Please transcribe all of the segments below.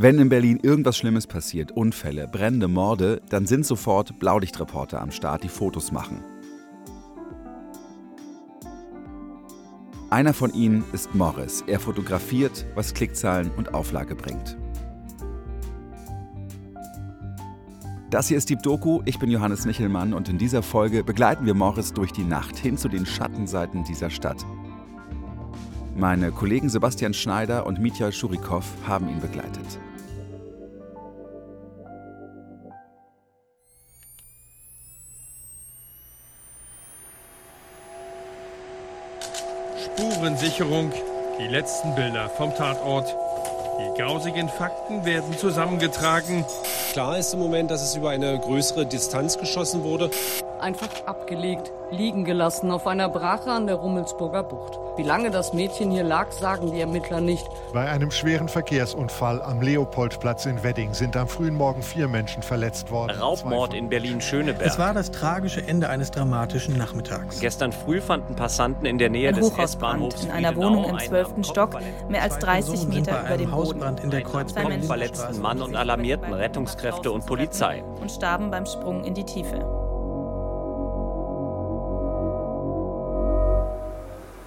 Wenn in Berlin irgendwas Schlimmes passiert, Unfälle, Brände, Morde, dann sind sofort Blaulichtreporter am Start, die Fotos machen. Einer von ihnen ist Morris. Er fotografiert, was Klickzahlen und Auflage bringt. Das hier ist Deep Doku, ich bin Johannes Nichelmann und in dieser Folge begleiten wir Morris durch die Nacht hin zu den Schattenseiten dieser Stadt. Meine Kollegen Sebastian Schneider und Mitya Schurikow haben ihn begleitet. Spurensicherung, die letzten Bilder vom Tatort. Die grausigen Fakten werden zusammengetragen. Klar ist im Moment, dass es über eine größere Distanz geschossen wurde. Einfach abgelegt, liegen gelassen auf einer Brache an der Rummelsburger Bucht. Wie lange das Mädchen hier lag, sagen die Ermittler nicht. Bei einem schweren Verkehrsunfall am Leopoldplatz in Wedding sind am frühen Morgen vier Menschen verletzt worden. Raubmord in Berlin-Schöneberg. Es war das tragische Ende eines dramatischen Nachmittags. Gestern früh fanden Passanten in der Nähe Ein des S-Bahnhofs in einer Wohnung im 12. Stock, mehr als 30 Personen sind Meter über einem dem Boden. Hausbrand in der Kreuzberg verletzten Mann und alarmierten Rettungskräfte und Polizei. und starben beim Sprung in die Tiefe.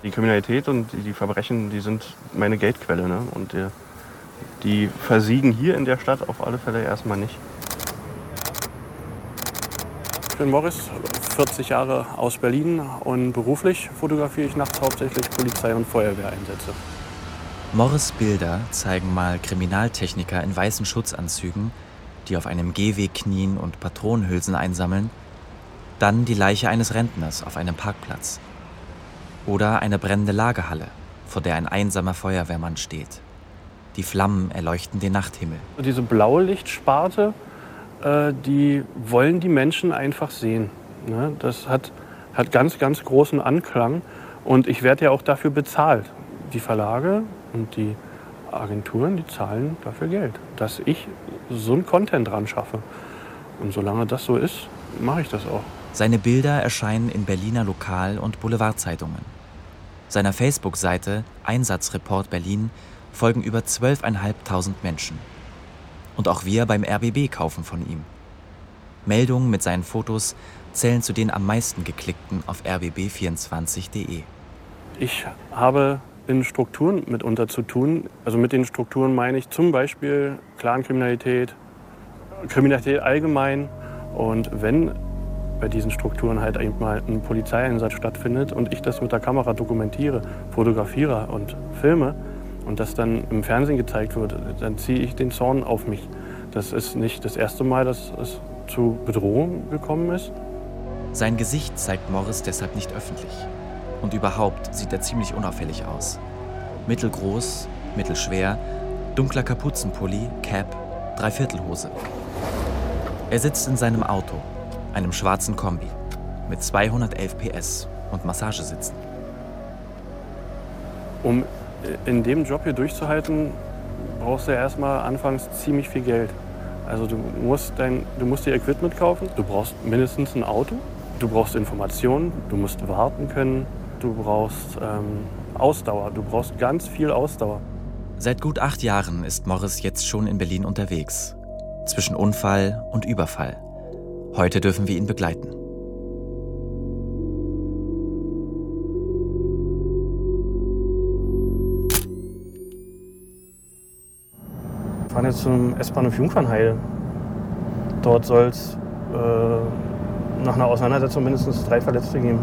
Die Kriminalität und die Verbrechen, die sind meine Geldquelle. Ne? Und die, die versiegen hier in der Stadt auf alle Fälle erstmal nicht. Ich bin Morris, 40 Jahre aus Berlin und beruflich fotografiere ich nachts hauptsächlich Polizei- und Feuerwehreinsätze. Morris Bilder zeigen mal Kriminaltechniker in weißen Schutzanzügen, die auf einem Gehweg knien und Patronenhülsen einsammeln, dann die Leiche eines Rentners auf einem Parkplatz. Oder eine brennende Lagerhalle, vor der ein einsamer Feuerwehrmann steht. Die Flammen erleuchten den Nachthimmel. Diese Blaulichtsparte, äh, die wollen die Menschen einfach sehen. Ne? Das hat, hat ganz, ganz großen Anklang. Und ich werde ja auch dafür bezahlt. Die Verlage und die Agenturen, die zahlen dafür Geld, dass ich so einen Content dran schaffe. Und solange das so ist, mache ich das auch. Seine Bilder erscheinen in Berliner Lokal- und Boulevardzeitungen. Seiner Facebook-Seite Einsatzreport Berlin folgen über 12.500 Menschen. Und auch wir beim RBB kaufen von ihm. Meldungen mit seinen Fotos zählen zu den am meisten geklickten auf rbb24.de. Ich habe in Strukturen mitunter zu tun. Also mit den Strukturen meine ich zum Beispiel Clankriminalität, Kriminalität allgemein. Und wenn bei diesen Strukturen halt eben mal ein Polizeieinsatz stattfindet und ich das mit der Kamera dokumentiere, fotografiere und filme und das dann im Fernsehen gezeigt wird, dann ziehe ich den Zorn auf mich. Das ist nicht das erste Mal, dass es zu Bedrohungen gekommen ist. Sein Gesicht zeigt Morris deshalb nicht öffentlich. Und überhaupt sieht er ziemlich unauffällig aus. Mittelgroß, mittelschwer, dunkler Kapuzenpulli, Cap, Dreiviertelhose. Er sitzt in seinem Auto, einem schwarzen Kombi, mit 211 PS und Massagesitzen. Um in dem Job hier durchzuhalten, brauchst du ja erstmal anfangs ziemlich viel Geld. Also du musst, dein, du musst dir Equipment kaufen, du brauchst mindestens ein Auto, du brauchst Informationen, du musst warten können, du brauchst ähm, Ausdauer, du brauchst ganz viel Ausdauer. Seit gut acht Jahren ist Morris jetzt schon in Berlin unterwegs. Zwischen Unfall und Überfall. Heute dürfen wir ihn begleiten. Wir fahren jetzt zum S-Bahnhof Jungfernheide. Dort soll es äh, nach einer Auseinandersetzung mindestens drei Verletzte geben.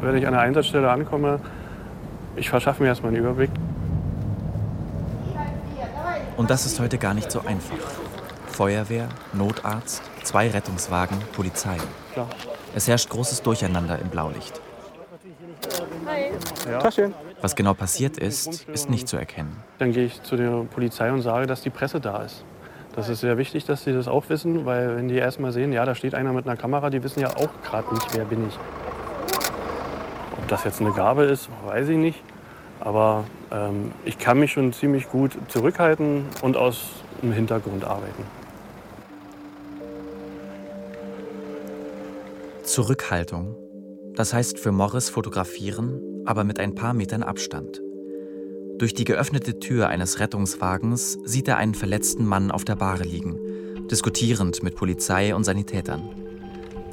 Wenn ich an der Einsatzstelle ankomme, ich verschaffe mir erstmal einen Überblick. Und das ist heute gar nicht so einfach. Feuerwehr, Notarzt, zwei Rettungswagen, Polizei. Klar. Es herrscht großes Durcheinander im Blaulicht. Ja. Taschen. Was genau passiert ist, ist nicht zu erkennen. Dann gehe ich zu der Polizei und sage, dass die Presse da ist. Das ist sehr wichtig, dass sie das auch wissen, weil wenn die erst mal sehen, ja, da steht einer mit einer Kamera, die wissen ja auch gerade nicht, wer bin ich. Ob das jetzt eine Gabe ist, weiß ich nicht. Aber ähm, ich kann mich schon ziemlich gut zurückhalten und aus dem Hintergrund arbeiten. Zurückhaltung. Das heißt für Morris fotografieren, aber mit ein paar Metern Abstand. Durch die geöffnete Tür eines Rettungswagens sieht er einen verletzten Mann auf der Bahre liegen, diskutierend mit Polizei und Sanitätern.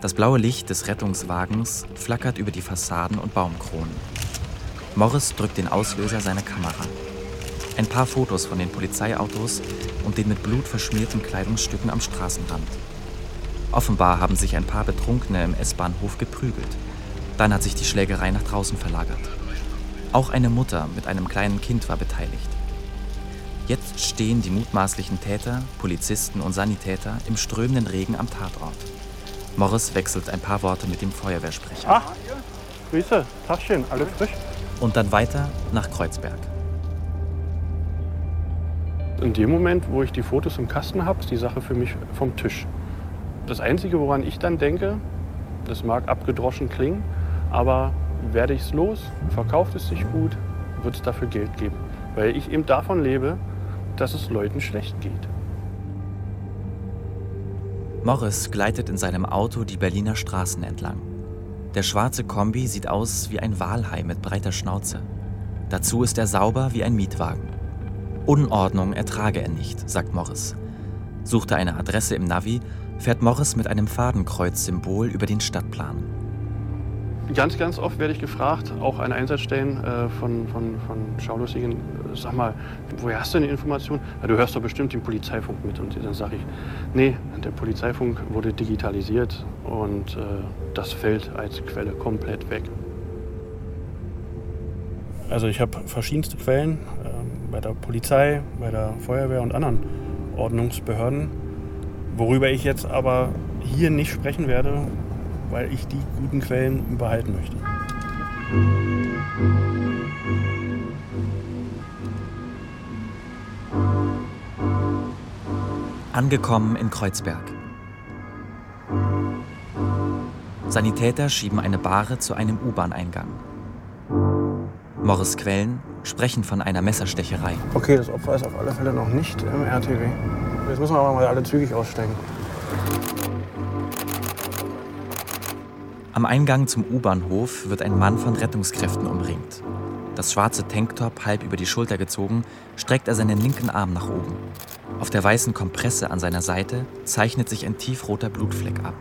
Das blaue Licht des Rettungswagens flackert über die Fassaden und Baumkronen. Morris drückt den Auslöser seiner Kamera. Ein paar Fotos von den Polizeiautos und den mit Blut verschmierten Kleidungsstücken am Straßenrand. Offenbar haben sich ein paar Betrunkene im S-Bahnhof geprügelt. Dann hat sich die Schlägerei nach draußen verlagert. Auch eine Mutter mit einem kleinen Kind war beteiligt. Jetzt stehen die mutmaßlichen Täter, Polizisten und Sanitäter im strömenden Regen am Tatort. Morris wechselt ein paar Worte mit dem Feuerwehrsprecher. Ach, Grüße, Tagchen, alles frisch? Und dann weiter nach Kreuzberg. In dem Moment, wo ich die Fotos im Kasten habe, ist die Sache für mich vom Tisch. Das Einzige, woran ich dann denke, das mag abgedroschen klingen, aber werde ich es los, verkauft es sich gut, wird es dafür Geld geben. Weil ich eben davon lebe, dass es Leuten schlecht geht. Morris gleitet in seinem Auto die Berliner Straßen entlang. Der schwarze Kombi sieht aus wie ein Walhai mit breiter Schnauze. Dazu ist er sauber wie ein Mietwagen. Unordnung ertrage er nicht, sagt Morris. Sucht er eine Adresse im Navi, fährt Morris mit einem Fadenkreuz-Symbol über den Stadtplan. Ganz, ganz oft werde ich gefragt, auch an Einsatzstellen äh, von, von, von Schaulustigen, äh, sag mal, woher hast du denn die Information? Ja, du hörst doch bestimmt den Polizeifunk mit. Und dann sage ich, nee, der Polizeifunk wurde digitalisiert und äh, das fällt als Quelle komplett weg. Also ich habe verschiedenste Quellen äh, bei der Polizei, bei der Feuerwehr und anderen Ordnungsbehörden, worüber ich jetzt aber hier nicht sprechen werde, weil ich die guten Quellen behalten möchte. Angekommen in Kreuzberg. Sanitäter schieben eine Bahre zu einem U-Bahn-Eingang. Morris Quellen sprechen von einer Messerstecherei. Okay, das Opfer ist auf alle Fälle noch nicht im RTW. Jetzt müssen wir aber mal alle zügig aussteigen. Am Eingang zum U-Bahnhof wird ein Mann von Rettungskräften umringt. Das schwarze Tanktop halb über die Schulter gezogen, streckt er seinen linken Arm nach oben. Auf der weißen Kompresse an seiner Seite zeichnet sich ein tiefroter Blutfleck ab.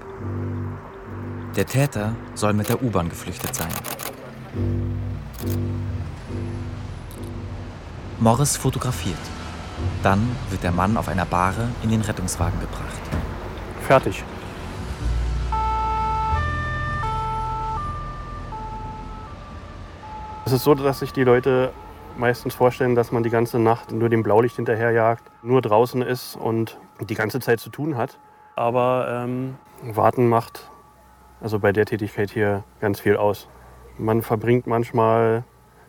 Der Täter soll mit der U-Bahn geflüchtet sein. Morris fotografiert. Dann wird der Mann auf einer Bahre in den Rettungswagen gebracht. Fertig. Es ist so, dass sich die Leute meistens vorstellen, dass man die ganze Nacht nur dem Blaulicht hinterherjagt, nur draußen ist und die ganze Zeit zu tun hat. Aber ähm, Warten macht also bei der Tätigkeit hier ganz viel aus. Man verbringt manchmal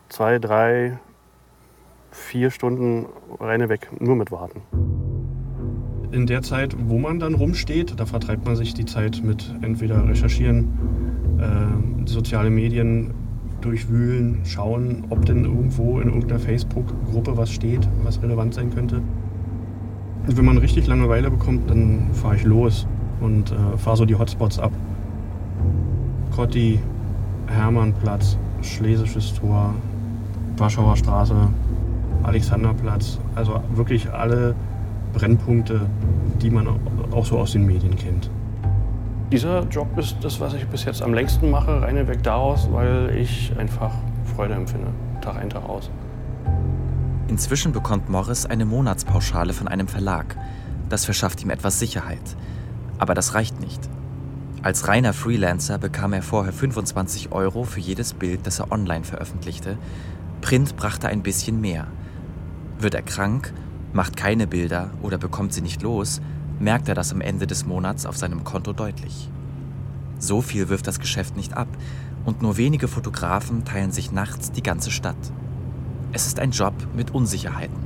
zwei, drei, vier Stunden reine weg nur mit Warten. In der Zeit, wo man dann rumsteht, da vertreibt man sich die Zeit mit entweder recherchieren, äh, soziale Medien, durchwühlen, schauen, ob denn irgendwo in irgendeiner Facebook-Gruppe was steht, was relevant sein könnte. Wenn man richtig Langeweile bekommt, dann fahre ich los und äh, fahre so die Hotspots ab. Kotti, Hermannplatz, Schlesisches Tor, Warschauer Straße, Alexanderplatz. Also wirklich alle Brennpunkte, die man auch so aus den Medien kennt. Dieser Job ist das, was ich bis jetzt am längsten mache, reine weg daraus, weil ich einfach Freude empfinde, Tag ein, Tag aus. Inzwischen bekommt Morris eine Monatspauschale von einem Verlag. Das verschafft ihm etwas Sicherheit. Aber das reicht nicht. Als reiner Freelancer bekam er vorher 25 Euro für jedes Bild, das er online veröffentlichte. Print brachte ein bisschen mehr. Wird er krank, macht keine Bilder oder bekommt sie nicht los, merkt er das am Ende des Monats auf seinem Konto deutlich. So viel wirft das Geschäft nicht ab und nur wenige Fotografen teilen sich nachts die ganze Stadt. Es ist ein Job mit Unsicherheiten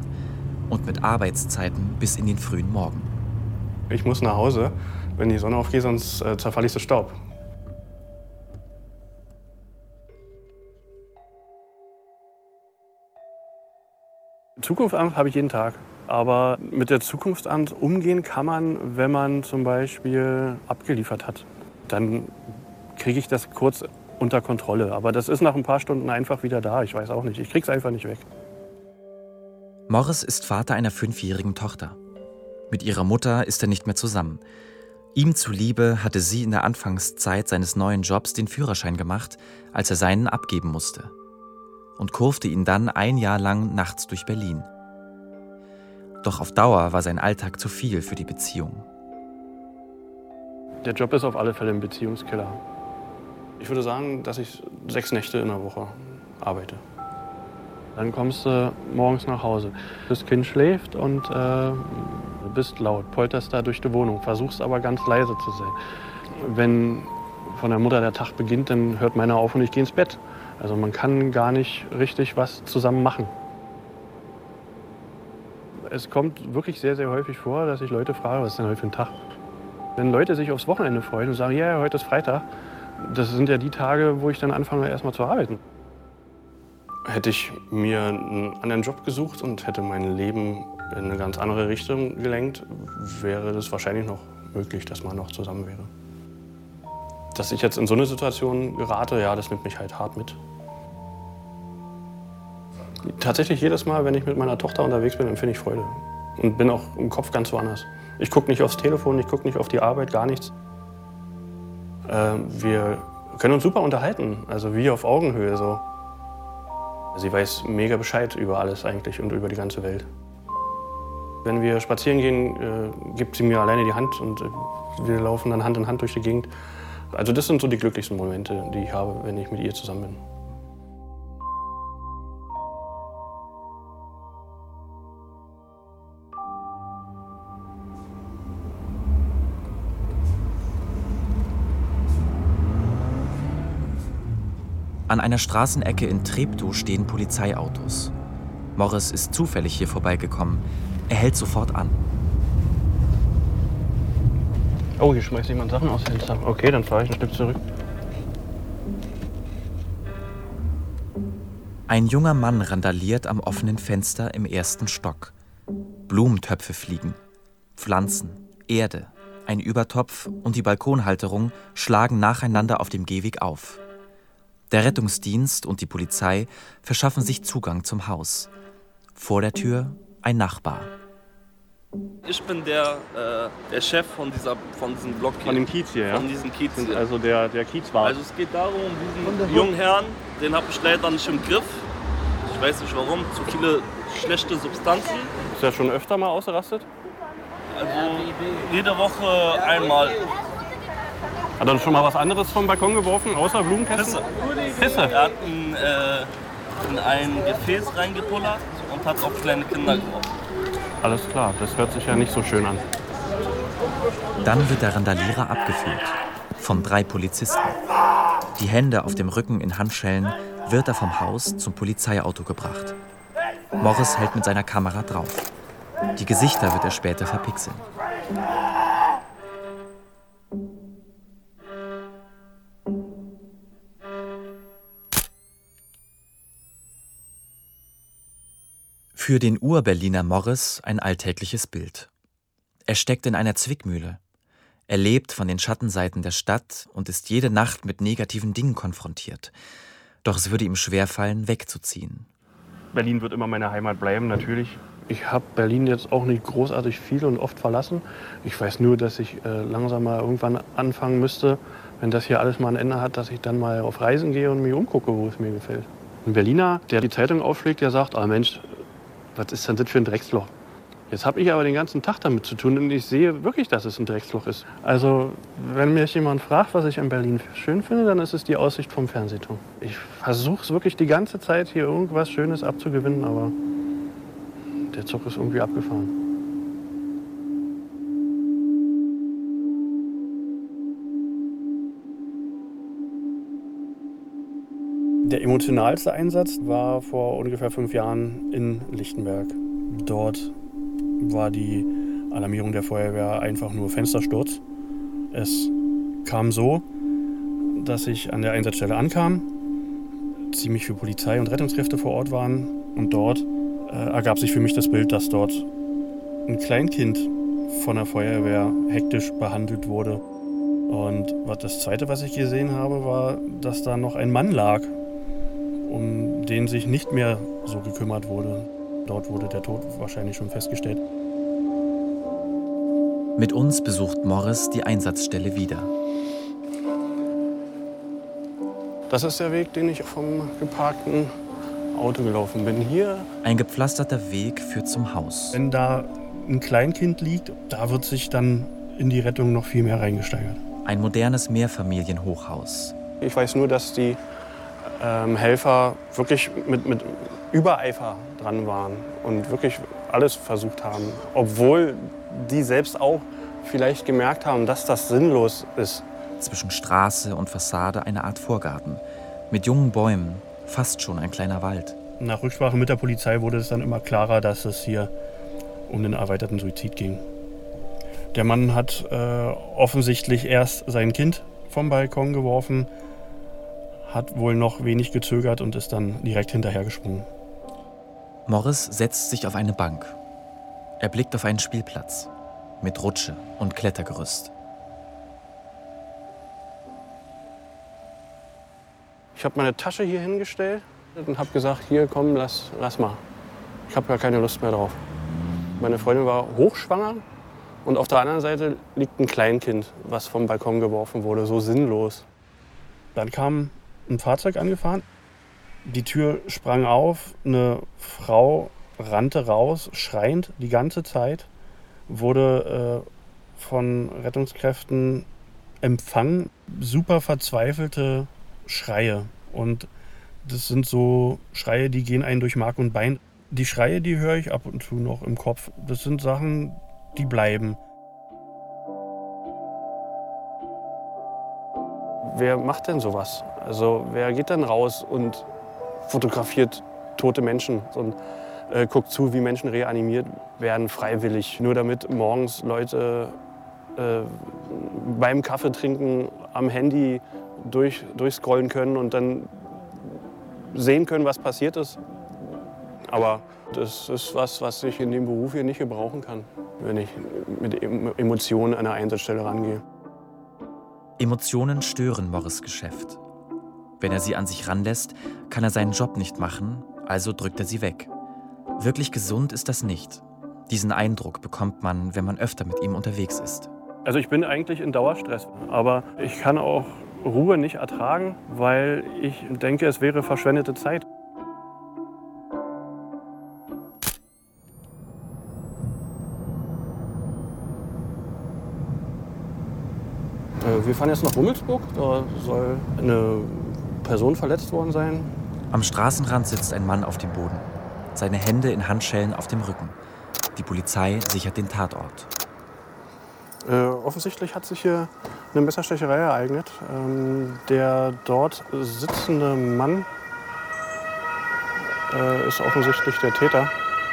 und mit Arbeitszeiten bis in den frühen Morgen. Ich muss nach Hause, wenn die Sonne aufgeht, sonst äh, zerfalle ich zu Staub. Zukunftsamt habe ich jeden Tag. Aber mit der Zukunftsamt umgehen kann man, wenn man zum Beispiel abgeliefert hat. Dann kriege ich das kurz unter Kontrolle. Aber das ist nach ein paar Stunden einfach wieder da. Ich weiß auch nicht. Ich kriege es einfach nicht weg. Morris ist Vater einer fünfjährigen Tochter. Mit ihrer Mutter ist er nicht mehr zusammen. Ihm zuliebe hatte sie in der Anfangszeit seines neuen Jobs den Führerschein gemacht, als er seinen abgeben musste. Und kurfte ihn dann ein Jahr lang nachts durch Berlin. Doch auf Dauer war sein Alltag zu viel für die Beziehung. Der Job ist auf alle Fälle ein Beziehungskiller. Ich würde sagen, dass ich sechs Nächte in der Woche arbeite. Dann kommst du morgens nach Hause. Das Kind schläft und äh, bist laut, polterst da durch die Wohnung, versuchst aber ganz leise zu sein. Wenn von der Mutter der Tag beginnt, dann hört meiner auf und ich gehe ins Bett. Also man kann gar nicht richtig was zusammen machen. Es kommt wirklich sehr, sehr häufig vor, dass ich Leute frage, was ist denn heute für ein Tag? Wenn Leute sich aufs Wochenende freuen und sagen, ja, heute ist Freitag, das sind ja die Tage, wo ich dann anfange, erstmal zu arbeiten. Hätte ich mir einen anderen Job gesucht und hätte mein Leben in eine ganz andere Richtung gelenkt, wäre das wahrscheinlich noch möglich, dass man noch zusammen wäre. Dass ich jetzt in so eine Situation gerate, ja, das nimmt mich halt hart mit. Tatsächlich jedes Mal, wenn ich mit meiner Tochter unterwegs bin, empfinde ich Freude. Und bin auch im Kopf ganz woanders. Ich gucke nicht aufs Telefon, ich gucke nicht auf die Arbeit, gar nichts. Äh, wir können uns super unterhalten, also wie auf Augenhöhe so. Sie weiß mega Bescheid über alles eigentlich und über die ganze Welt. Wenn wir spazieren gehen, äh, gibt sie mir alleine die Hand und äh, wir laufen dann Hand in Hand durch die Gegend. Also das sind so die glücklichsten Momente, die ich habe, wenn ich mit ihr zusammen bin. An einer Straßenecke in Treptow stehen Polizeiautos. Morris ist zufällig hier vorbeigekommen. Er hält sofort an. Oh, hier schmeißt jemand Sachen aus dem Fenster. Okay, dann fahre ich ein Stück zurück. Ein junger Mann randaliert am offenen Fenster im ersten Stock. Blumentöpfe fliegen. Pflanzen, Erde, ein Übertopf und die Balkonhalterung schlagen nacheinander auf dem Gehweg auf. Der Rettungsdienst und die Polizei verschaffen sich Zugang zum Haus. Vor der Tür ein Nachbar. Ich bin der, äh, der Chef von, dieser, von diesem Block hier. Von dem Kiez hier, ja? Von diesem Kiez hier. Also der, der Kiezwart. Also es geht darum, diesen jungen Herrn, den habe ich leider nicht im Griff. Ich weiß nicht warum, zu viele schlechte Substanzen. Ist er schon öfter mal ausgerastet? Also jede Woche einmal. Hat er schon mal was anderes vom Balkon geworfen, außer Blumenkästen? Pisse. Pisse? Er hat in, äh, in ein Gefäß reingepullert und hat auf kleine Kinder geworfen. Alles klar, das hört sich ja nicht so schön an. Dann wird der Randalierer abgeführt. Von drei Polizisten. Die Hände auf dem Rücken in Handschellen wird er vom Haus zum Polizeiauto gebracht. Morris hält mit seiner Kamera drauf. Die Gesichter wird er später verpixeln. Für den Ur-Berliner Morris ein alltägliches Bild. Er steckt in einer Zwickmühle. Er lebt von den Schattenseiten der Stadt und ist jede Nacht mit negativen Dingen konfrontiert. Doch es würde ihm schwerfallen, wegzuziehen. Berlin wird immer meine Heimat bleiben, natürlich. Ich habe Berlin jetzt auch nicht großartig viel und oft verlassen. Ich weiß nur, dass ich äh, langsam mal irgendwann anfangen müsste, wenn das hier alles mal ein Ende hat, dass ich dann mal auf Reisen gehe und mich umgucke, wo es mir gefällt. Ein Berliner, der die Zeitung aufschlägt, der sagt, ah Mensch, was ist denn das für ein Drecksloch? Jetzt habe ich aber den ganzen Tag damit zu tun und ich sehe wirklich, dass es ein Drecksloch ist. Also, wenn mich jemand fragt, was ich in Berlin schön finde, dann ist es die Aussicht vom Fernsehturm. Ich versuche es wirklich die ganze Zeit, hier irgendwas Schönes abzugewinnen, aber der Zug ist irgendwie abgefahren. Der emotionalste Einsatz war vor ungefähr fünf Jahren in Lichtenberg. Dort war die Alarmierung der Feuerwehr einfach nur Fenstersturz. Es kam so, dass ich an der Einsatzstelle ankam, ziemlich viele Polizei und Rettungskräfte vor Ort waren und dort äh, ergab sich für mich das Bild, dass dort ein Kleinkind von der Feuerwehr hektisch behandelt wurde. Und das Zweite, was ich gesehen habe, war, dass da noch ein Mann lag, um den sich nicht mehr so gekümmert wurde. dort wurde der Tod wahrscheinlich schon festgestellt. Mit uns besucht Morris die Einsatzstelle wieder. Das ist der Weg, den ich vom geparkten Auto gelaufen bin. Hier. Ein gepflasterter Weg führt zum Haus. Wenn da ein Kleinkind liegt, da wird sich dann in die Rettung noch viel mehr reingesteigert. Ein modernes Mehrfamilienhochhaus. Ich weiß nur, dass die ähm, Helfer wirklich mit, mit Übereifer dran waren und wirklich alles versucht haben, obwohl die selbst auch vielleicht gemerkt haben, dass das sinnlos ist. Zwischen Straße und Fassade eine Art Vorgarten mit jungen Bäumen, fast schon ein kleiner Wald. Nach Rücksprache mit der Polizei wurde es dann immer klarer, dass es hier um den erweiterten Suizid ging. Der Mann hat äh, offensichtlich erst sein Kind vom Balkon geworfen, hat wohl noch wenig gezögert und ist dann direkt hinterhergesprungen. Morris setzt sich auf eine Bank. Er blickt auf einen Spielplatz mit Rutsche und Klettergerüst. Ich habe meine Tasche hier hingestellt und habe gesagt, hier komm, lass, lass mal. Ich habe gar keine Lust mehr drauf. Meine Freundin war hochschwanger und auf der anderen Seite liegt ein Kleinkind, was vom Balkon geworfen wurde, so sinnlos. Dann kam ein Fahrzeug angefahren. Die Tür sprang auf, eine Frau rannte raus, schreiend die ganze Zeit, wurde äh, von Rettungskräften empfangen. Super verzweifelte Schreie. Und das sind so Schreie, die gehen einen durch Mark und Bein. Die Schreie, die höre ich ab und zu noch im Kopf. Das sind Sachen, die bleiben. Wer macht denn sowas? Also wer geht denn raus und fotografiert tote Menschen und äh, guckt zu, wie Menschen reanimiert werden, freiwillig, nur damit morgens Leute äh, beim Kaffee trinken am Handy durch, durchscrollen können und dann sehen können, was passiert ist. Aber das ist was, was ich in dem Beruf hier nicht gebrauchen kann, wenn ich mit Emotionen an einer Einsatzstelle rangehe. Emotionen stören Morris Geschäft. Wenn er sie an sich ranlässt, kann er seinen Job nicht machen, also drückt er sie weg. Wirklich gesund ist das nicht. Diesen Eindruck bekommt man, wenn man öfter mit ihm unterwegs ist. Also ich bin eigentlich in Dauerstress, aber ich kann auch Ruhe nicht ertragen, weil ich denke, es wäre verschwendete Zeit. Äh, wir fahren jetzt nach Rummelsburg. Da soll eine Person verletzt worden sein. Am Straßenrand sitzt ein Mann auf dem Boden. Seine Hände in Handschellen auf dem Rücken. Die Polizei sichert den Tatort. Äh, offensichtlich hat sich hier eine Messerstecherei ereignet. Ähm, der dort sitzende Mann äh, ist offensichtlich der Täter.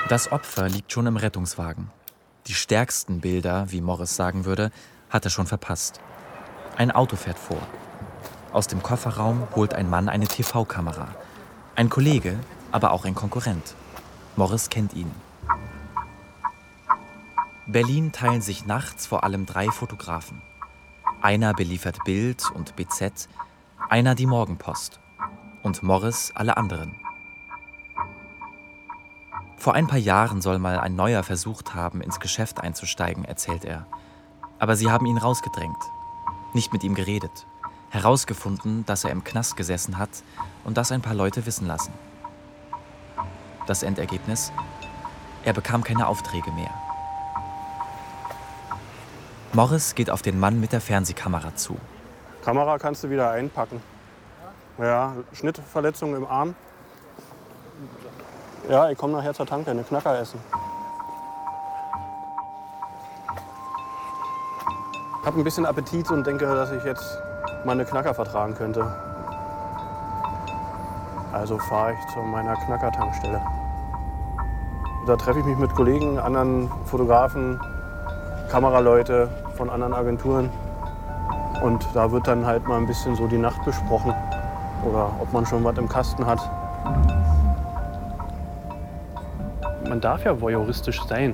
Das Opfer liegt schon im Rettungswagen. Die stärksten Bilder, wie Morris sagen würde, hat er schon verpasst. Ein Auto fährt vor. Aus dem Kofferraum holt ein Mann eine TV-Kamera. Ein Kollege, aber auch ein Konkurrent. Morris kennt ihn. Berlin teilen sich nachts vor allem drei Fotografen. Einer beliefert Bild und BZ, einer die Morgenpost und Morris alle anderen. Vor ein paar Jahren soll mal ein neuer versucht haben, ins Geschäft einzusteigen, erzählt er. Aber sie haben ihn rausgedrängt, nicht mit ihm geredet, herausgefunden, dass er im Knast gesessen hat und das ein paar Leute wissen lassen. Das Endergebnis? Er bekam keine Aufträge mehr. Morris geht auf den Mann mit der Fernsehkamera zu. Kamera kannst du wieder einpacken. Ja, Schnittverletzung im Arm. Ja, ich komme nachher zur Tanke, eine Knacker essen. Ich habe ein bisschen Appetit und denke, dass ich jetzt mal eine Knacker vertragen könnte. Also fahre ich zu meiner Knackertankstelle. Da treffe ich mich mit Kollegen, anderen Fotografen, Kameraleute von anderen Agenturen. Und da wird dann halt mal ein bisschen so die Nacht besprochen oder ob man schon was im Kasten hat. Man darf ja voyeuristisch sein.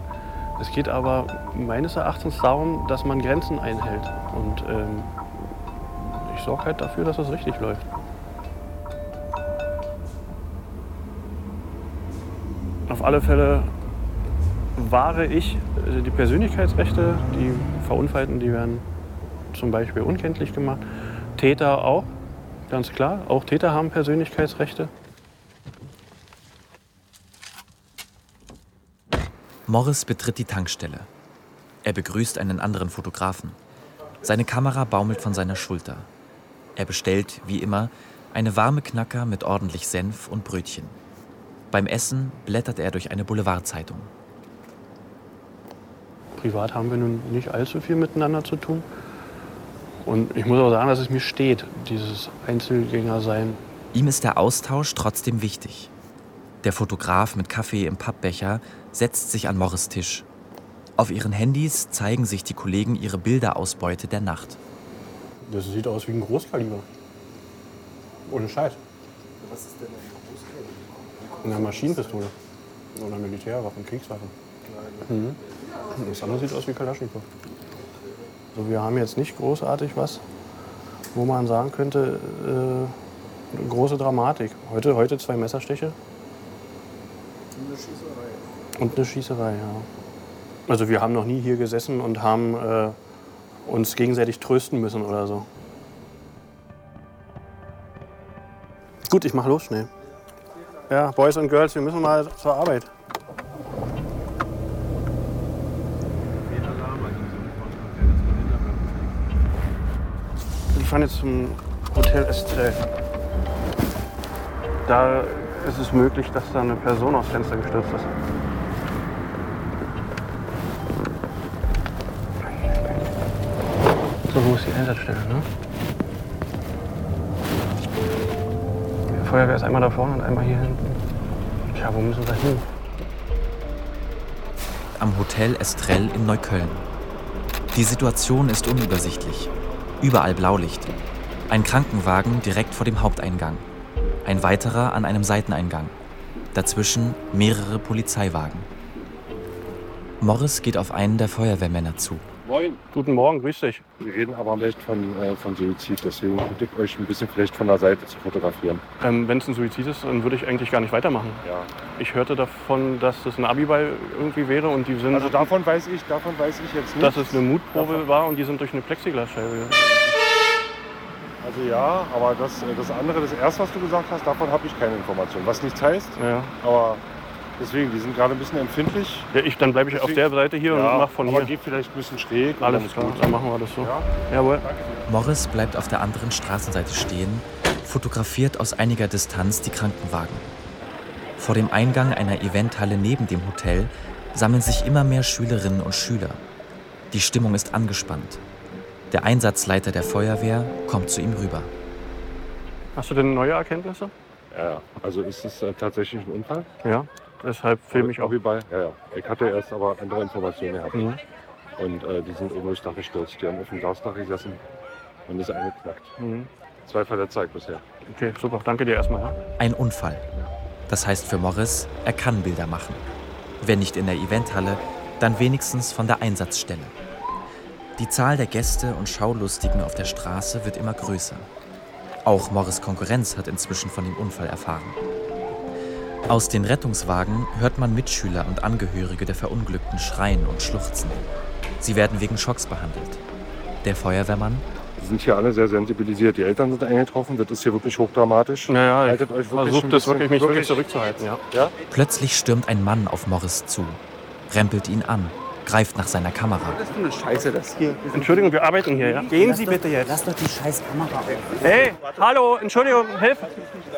Es geht aber meines Erachtens darum, dass man Grenzen einhält. Und ähm, sorge halt dafür, dass es richtig läuft. Auf auf alle Fälle wahre ich äh, die Persönlichkeitsrechte. Die Verunfallten, die werden zum Beispiel unkenntlich gemacht. Täter auch, ganz klar. Auch Täter haben Persönlichkeitsrechte. Morris betritt die Tankstelle. Er begrüßt einen anderen Fotografen. Seine Kamera baumelt von seiner Schulter. Er bestellt, wie immer, eine warme Knacker mit ordentlich Senf und Brötchen. Beim Essen blättert er durch eine Boulevardzeitung. Privat haben wir nun nicht allzu viel miteinander zu tun. Und ich muss auch sagen, dass es mir steht, dieses Einzelgängersein. Ihm ist der Austausch trotzdem wichtig. Der Fotograf mit Kaffee im Pappbecher setzt sich an Morris Tisch. Auf ihren Handys zeigen sich die Kollegen ihre Bilderausbeute der Nacht. Das sieht aus wie ein Großkaliber. Ohne Scheiß. Was ist denn ein Großkaliber? Eine Maschinenpistole. Oder Militärwaffen, Kriegswaffen. Mhm. Das andere sieht aus wie Kalaschnikow. Also wir haben jetzt nicht großartig was, wo man sagen könnte, äh, große Dramatik. Heute, heute zwei Messerstiche. Und eine Schießerei. Und eine Schießerei, ja. Also wir haben noch nie hier gesessen und haben äh, uns gegenseitig trösten müssen oder so. Gut, ich mach los schnell. Ja, Boys und Girls, wir müssen mal zur Arbeit. Wir fahren jetzt zum Hotel Estrell. Da ist es möglich, dass da eine Person aufs Fenster gestürzt ist. So, wo ist die Einsatzstelle, ne? Die Feuerwehr ist einmal da vorne und einmal hier hinten. Tja, wo müssen wir hin? Am Hotel Estrell in Neukölln. Die Situation ist unübersichtlich. Überall Blaulicht. Ein Krankenwagen direkt vor dem Haupteingang. Ein weiterer an einem Seiteneingang. Dazwischen mehrere Polizeiwagen. Morris geht auf einen der Feuerwehrmänner zu. Guten Morgen, grüß dich. Wir reden aber nicht von, äh, von Suizid, deswegen bitte ich euch ein bisschen vielleicht von der Seite zu fotografieren. Ähm, Wenn es ein Suizid ist, dann würde ich eigentlich gar nicht weitermachen. Ja. Ich hörte davon, dass das ein Abiball irgendwie wäre und die sind. Also davon weiß ich, davon weiß ich jetzt nicht. dass es eine Mutprobe war und die sind durch eine Plexiglasscheibe. Also ja, aber das, das andere, das erste, was du gesagt hast, davon habe ich keine Information. Was nichts heißt, Ja. aber deswegen, die sind gerade ein bisschen empfindlich. Ja, ich, dann bleibe ich auf der Seite hier ja, und mache von aber hier. geht vielleicht ein bisschen schräg. Alles klar, gut. dann machen wir das so. Ja? Jawohl. Morris bleibt auf der anderen Straßenseite stehen, fotografiert aus einiger Distanz die Krankenwagen. Vor dem Eingang einer Eventhalle neben dem Hotel sammeln sich immer mehr Schülerinnen und Schüler. Die Stimmung ist angespannt. Der Einsatzleiter der Feuerwehr kommt zu ihm rüber. Hast du denn neue Erkenntnisse? Ja, also ist es äh, tatsächlich ein Unfall? Ja, deshalb filme ich auch. Abiball? Ja, ja. Ich hatte erst aber andere Informationen gehabt. Mhm. Und äh, die sind oben durchs Dach gestürzt. Die haben auf dem Glasdach gesessen und ist eingeknackt. Mhm. Zwei Verletzte bisher. Okay, super. Danke dir erstmal. Ja? Ein Unfall. Das heißt für Morris, er kann Bilder machen. Wenn nicht in der Eventhalle, dann wenigstens von der Einsatzstelle. Die Zahl der Gäste und Schaulustigen auf der Straße wird immer größer. Auch Morris Konkurrenz hat inzwischen von dem Unfall erfahren. Aus den Rettungswagen hört man Mitschüler und Angehörige der Verunglückten schreien und schluchzen. Sie werden wegen Schocks behandelt. Der Feuerwehrmann Die sind hier alle sehr sensibilisiert. Die Eltern sind eingetroffen. Das ist hier wirklich hochdramatisch. Naja, Haltet euch wirklich versuche ein das wirklich, mich wirklich zurückzuhalten. Ja. Ja? Plötzlich stürmt ein Mann auf Morris zu, rempelt ihn an, greift nach seiner Kamera. Das ist eine Scheiße, das hier. Entschuldigung, wir arbeiten hier, ja? Gehen Sie bitte jetzt. Lass doch die scheiß Kamera auf. Hey, hallo, Entschuldigung, hilf.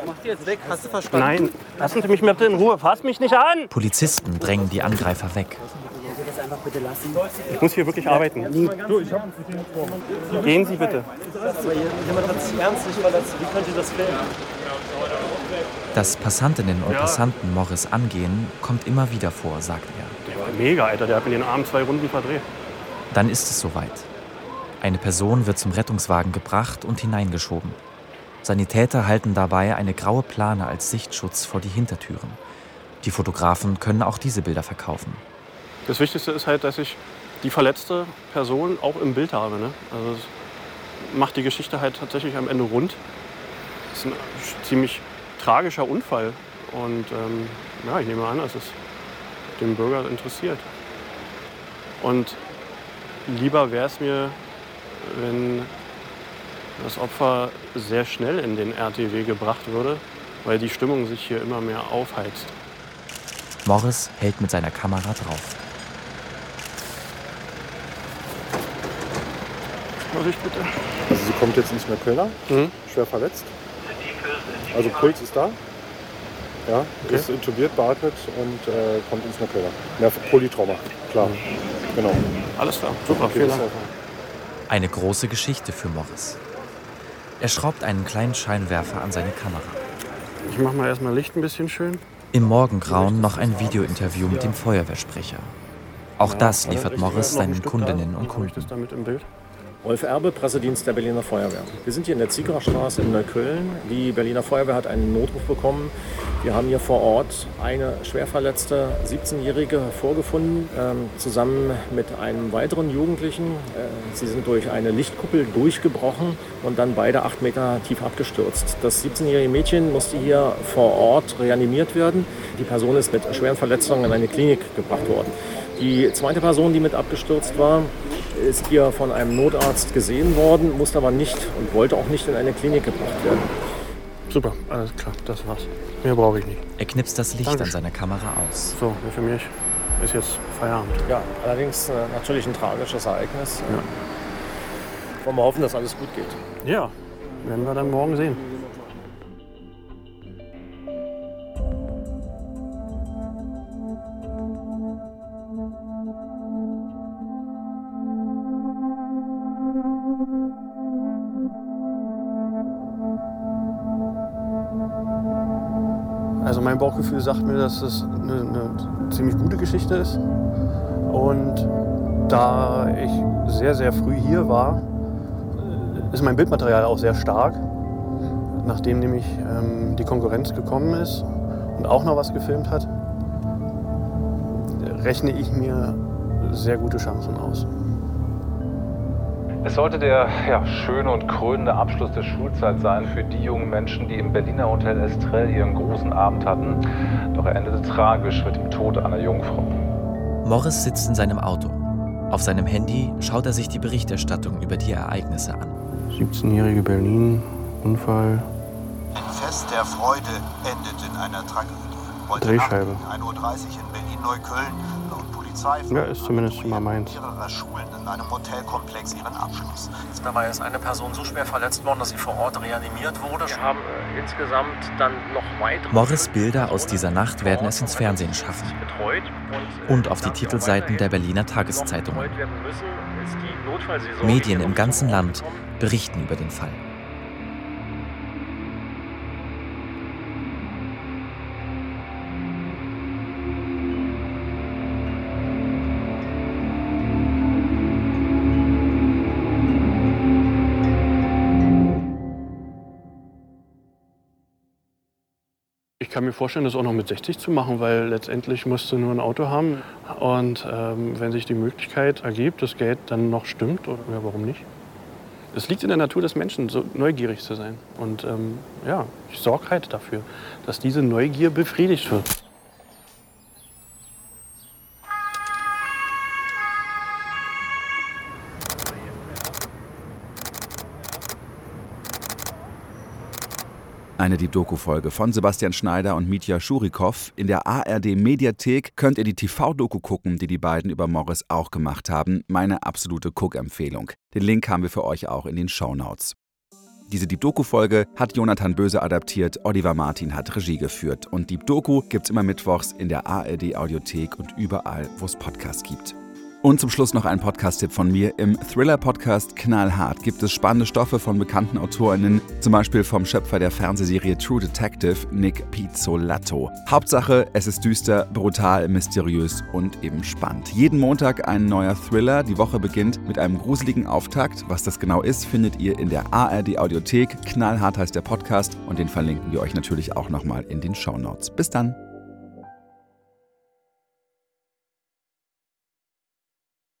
Mach die jetzt weg, hast du verstanden? Nein, lassen Sie mich bitte in Ruhe. Fass mich nicht an. Polizisten drängen die Angreifer weg. Ich muss hier wirklich arbeiten. Gehen Sie bitte. Dass Passantinnen und Passanten Morris angehen, kommt immer wieder vor, sagt er. Mega, Alter. Der hat mir den Arm zwei Runden verdreht. Dann ist es soweit. Eine Person wird zum Rettungswagen gebracht und hineingeschoben. Sanitäter halten dabei eine graue Plane als Sichtschutz vor die Hintertüren. Die Fotografen können auch diese Bilder verkaufen. Das Wichtigste ist halt, dass ich die verletzte Person auch im Bild habe. Ne? Also es macht die Geschichte halt tatsächlich am Ende rund. Es ist ein ziemlich tragischer Unfall. Und ähm, ja, ich nehme an, es ist den Bürger interessiert. Und lieber wäre es mir, wenn das Opfer sehr schnell in den RTW gebracht würde, weil die Stimmung sich hier immer mehr aufheizt. Morris hält mit seiner Kamera drauf. Vorsicht bitte. Also sie kommt jetzt ins Neuköllner, Mhm. schwer verletzt. Also Puls ist da. Ja, Okay. ist intubiert, beatmet und äh, kommt ins Neuköllner. Mehr Polytrauma, klar. Genau. Alles klar, super, Okay, vielen Dank. Eine große Geschichte für Morris. Er schraubt einen kleinen Scheinwerfer an seine Kamera. Ich mach mal erstmal Licht ein bisschen schön. Im Morgengrauen noch ein Videointerview mit dem Feuerwehrsprecher. Auch das liefert Morris seinen Kundinnen und Kunden. Rolf Erbe, Pressedienst der Berliner Feuerwehr. Wir sind hier in der Ziegerstraße in Neukölln. Die Berliner Feuerwehr hat einen Notruf bekommen. Wir haben hier vor Ort eine schwerverletzte 17-Jährige vorgefunden, ähm, zusammen mit einem weiteren Jugendlichen. Äh, sie sind durch eine Lichtkuppel durchgebrochen und dann beide acht Meter tief abgestürzt. Das 17-jährige Mädchen musste hier vor Ort reanimiert werden. Die Person ist mit schweren Verletzungen in eine Klinik gebracht worden. Die zweite Person, die mit abgestürzt war, ist hier von einem Notarzt gesehen worden, musste aber nicht und wollte auch nicht in eine Klinik gebracht werden. Super, alles klar, das war's. Mehr brauche ich nicht. Er knipst das Licht Dankeschön. an seiner Kamera aus. So, für mich ist jetzt Feierabend. Ja, allerdings äh, natürlich ein tragisches Ereignis. Wollen wir hoffen, dass alles gut geht. Ja, werden wir dann morgen sehen. Mein Bauchgefühl sagt mir, dass es eine, eine ziemlich gute Geschichte ist. Und da ich sehr, sehr früh hier war, ist mein Bildmaterial auch sehr stark. Nachdem nämlich ähm, die Konkurrenz gekommen ist und auch noch was gefilmt hat, rechne ich mir sehr gute Chancen aus. Es sollte der ja, schöne und krönende Abschluss der Schulzeit sein für die jungen Menschen, die im Berliner Hotel Estrell ihren großen Abend hatten. Doch er endete tragisch mit dem Tod einer Jungfrau. Morris sitzt in seinem Auto. Auf seinem Handy schaut er sich die Berichterstattung über die Ereignisse an. 17-jährige Berlin, Unfall, Ein Fest der Freude endet in einer Tragödie. Heute Drehscheibe. Nacht um 1.30 Uhr in Berlin-Neukölln. Polizei Ja, ist zumindest schon mal meins. mehrerer Schulen in einem Hotelkomplex ihren Abschluss. Dabei ist eine Person so schwer verletzt worden, dass sie vor Ort reanimiert wurde. Wir haben äh, insgesamt dann noch weitere Morris Bilder aus dieser Nacht werden es ins Fernsehen schaffen. betreut. Und, äh, Und auf die Titelseiten der Berliner Tageszeitungen. Notfallseelsorge Medien im ganzen Land berichten über den Fall. Kann mir vorstellen, das auch noch mit 60 zu machen, weil letztendlich musst du nur ein Auto haben. Und ähm, wenn sich die Möglichkeit ergibt, das Geld dann noch stimmt, oder ja, warum nicht? Es liegt in der Natur des Menschen, so neugierig zu sein. Und ähm, ja, ich sorge halt dafür, dass diese Neugier befriedigt wird. Eine Deep Doku-Folge von Sebastian Schneider und Mitya Schurikow. In der ARD-Mediathek könnt ihr die TV-Doku gucken, die die beiden über Morris auch gemacht haben. Meine absolute Cook-Empfehlung. Den Link haben wir für euch auch in den Shownotes. Diese Deep Doku-Folge hat Jonathan Böse adaptiert, Oliver Martin hat Regie geführt. Und Deep Doku gibt's immer mittwochs in der ARD-Audiothek und überall, wo es Podcasts gibt. Und zum Schluss noch ein Podcast-Tipp von mir. Im Thriller-Podcast Knallhart gibt es spannende Stoffe von bekannten AutorInnen, zum Beispiel vom Schöpfer der Fernsehserie True Detective, Nick Pizzolatto. Hauptsache, es ist düster, brutal, mysteriös und eben spannend. Jeden Montag ein neuer Thriller. Die Woche beginnt mit einem gruseligen Auftakt. Was das genau ist, findet ihr in der ARD-Audiothek. Knallhart heißt der Podcast und den verlinken wir euch natürlich auch nochmal in den Shownotes. Bis dann!